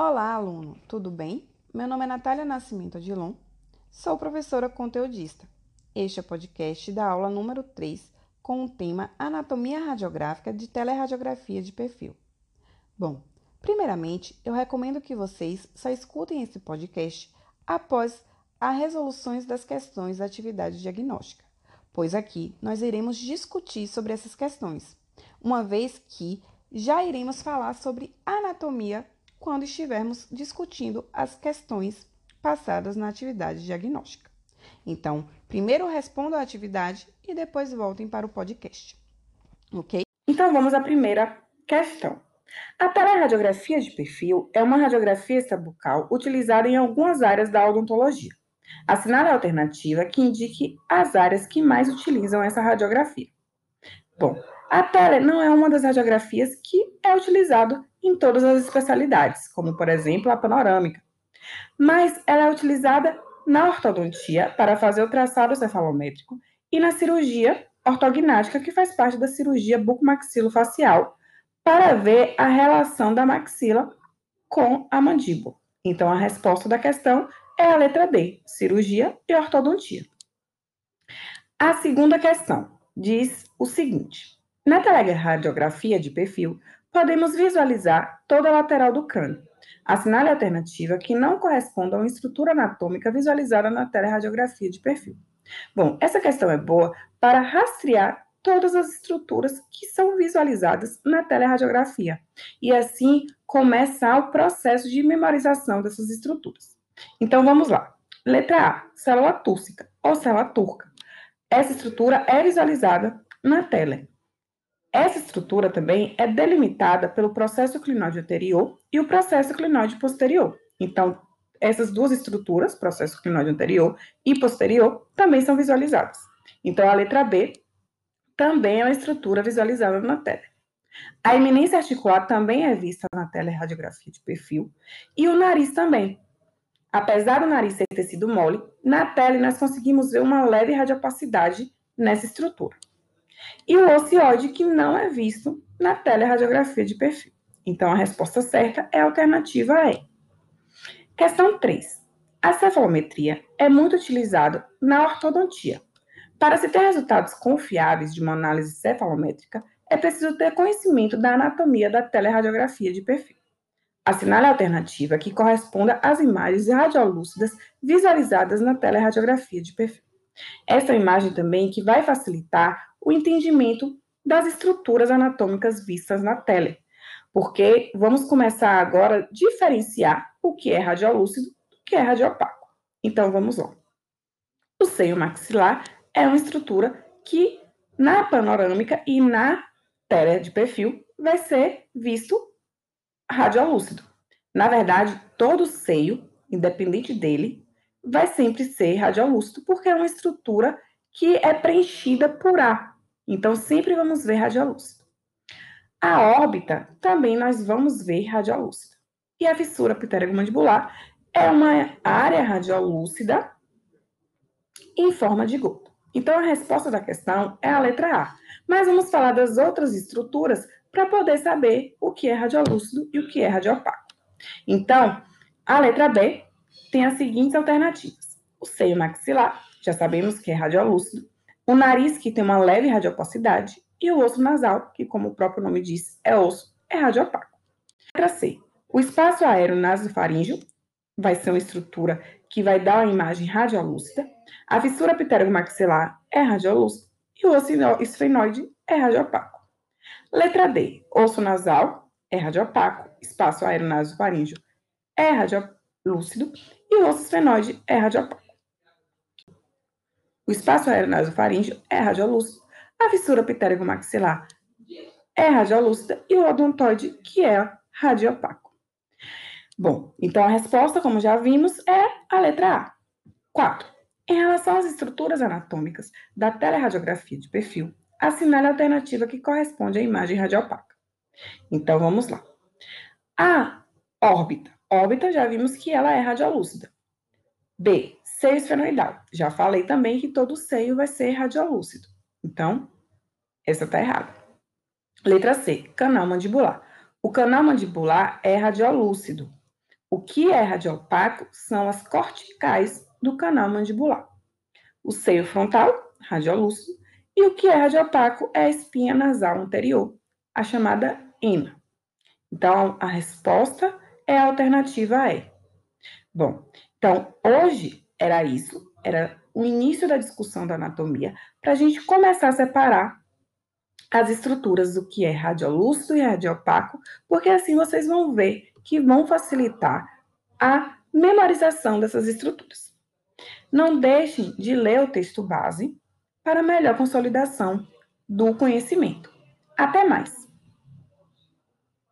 Olá, aluno, tudo bem? Meu nome é Natália Nascimento Adilon, sou professora conteudista. Este é o podcast da aula número 3 com o tema Anatomia Radiográfica de Teleradiografia de Perfil. Bom, primeiramente, eu recomendo que vocês só escutem esse podcast após as resoluções das questões da atividade diagnóstica, pois aqui nós iremos discutir sobre essas questões, uma vez que já iremos falar sobre anatomia quando estivermos discutindo as questões passadas na atividade diagnóstica. Então, primeiro respondam a atividade e depois voltem para o podcast. Ok? Então, vamos à primeira questão. A teleradiografia de perfil é uma radiografia extrabucal utilizada em algumas áreas da odontologia. Assinale a alternativa que indique as áreas que mais utilizam essa radiografia. Bom, a tele não é uma das radiografias que é utilizado em todas as especialidades, como por exemplo a panorâmica, mas ela é utilizada na ortodontia para fazer o traçado cefalométrico e na cirurgia ortognática, que faz parte da cirurgia bucomaxilofacial, para ver a relação da maxila com a mandíbula. Então, a resposta da questão é a letra D, cirurgia e ortodontia. A segunda questão diz o seguinte: na teleradiografia de perfil, podemos visualizar toda a lateral do crânio. Assinale a alternativa que não corresponda a uma estrutura anatômica visualizada na teleradiografia de perfil. Bom, essa questão é boa para rastrear todas as estruturas que são visualizadas na teleradiografia e assim começar o processo de memorização dessas estruturas. Então vamos lá. Letra A, célula túrcica ou célula turca. Essa estrutura é visualizada na tela. Essa estrutura também é delimitada pelo processo clinóide anterior e o processo clinóide posterior. Então, essas duas estruturas, processo clinóide anterior e posterior, também são visualizadas. Então, a letra B também é uma estrutura visualizada na tela. A eminência articular também é vista na teleradiografia de perfil e o nariz também. Apesar do nariz ser tecido mole, na tela nós conseguimos ver uma leve radiopacidade nessa estrutura e o ocioide, que não é visto na teleradiografia de perfil. Então, a resposta certa é a alternativa E. Questão 3. A cefalometria é muito utilizada na ortodontia. Para se ter resultados confiáveis de uma análise cefalométrica, é preciso ter conhecimento da anatomia da teleradiografia de perfil. Assinale a alternativa que corresponda às imagens radiolúcidas visualizadas na teleradiografia de perfil. Essa imagem também que vai facilitar o entendimento das estruturas anatômicas vistas na tele, porque vamos começar agora a diferenciar o que é radiolúcido do que é radiopaco. Então vamos lá. O seio maxilar é uma estrutura que na panorâmica e na tela de perfil vai ser visto radiolúcido. Na verdade, todo seio, independente dele, vai sempre ser radiolúcido, porque é uma estrutura que é preenchida por ar. Então, sempre vamos ver radiolúcido. A órbita também nós vamos ver radiolúcida. E a fissura pteromandibular é uma área radiolúcida em forma de gota. Então, a resposta da questão é a letra A. Mas vamos falar das outras estruturas para poder saber o que é radiolúcido e o que é radiopaco. Então, a letra B tem as seguintes alternativas: o seio maxilar, já sabemos que é radiolúcido, o nariz, que tem uma leve radiopacidade, e o osso nasal, que, como o próprio nome diz, é osso, é radiopaco. Letra C. O espaço aéreo nasofaríngeo vai ser uma estrutura que vai dar uma imagem radiolúcida. A fissura pteromaxilar é radiolúcida e o osso esfenoide é radiopaco. Letra D. Osso nasal é radiopaco, espaço aéreo nasofaríngeo é radiolúcido e o osso esfenoide é radiopaco. O espaço aéreo nasofaríngeo é radiolúcido, a fissura pterygomaxilar é radiolúcida e o odontoide, que é radiopaco. Bom, então a resposta, como já vimos, é a letra A. 4. Em relação às estruturas anatômicas da teleradiografia de perfil, assinale a alternativa que corresponde à imagem radiopaca. Então vamos lá. A órbita. Órbita já vimos que ela é radiolúcida. B. Seio esfenoidal. Já falei também que todo seio vai ser radiolúcido. Então, essa está errada. Letra C, canal mandibular. O canal mandibular é radiolúcido. O que é radiopaco são as corticais do canal mandibular. O seio frontal, radiolúcido, e o que é radiopaco é a espinha nasal anterior, a chamada ema. Então, a resposta é a alternativa E. Bom, então, hoje era isso, era o início da discussão da anatomia, para a gente começar a separar as estruturas do que é radiolúcido e radiopaco, porque assim vocês vão ver que vão facilitar a memorização dessas estruturas. Não deixem de ler o texto base para melhor consolidação do conhecimento. Até mais!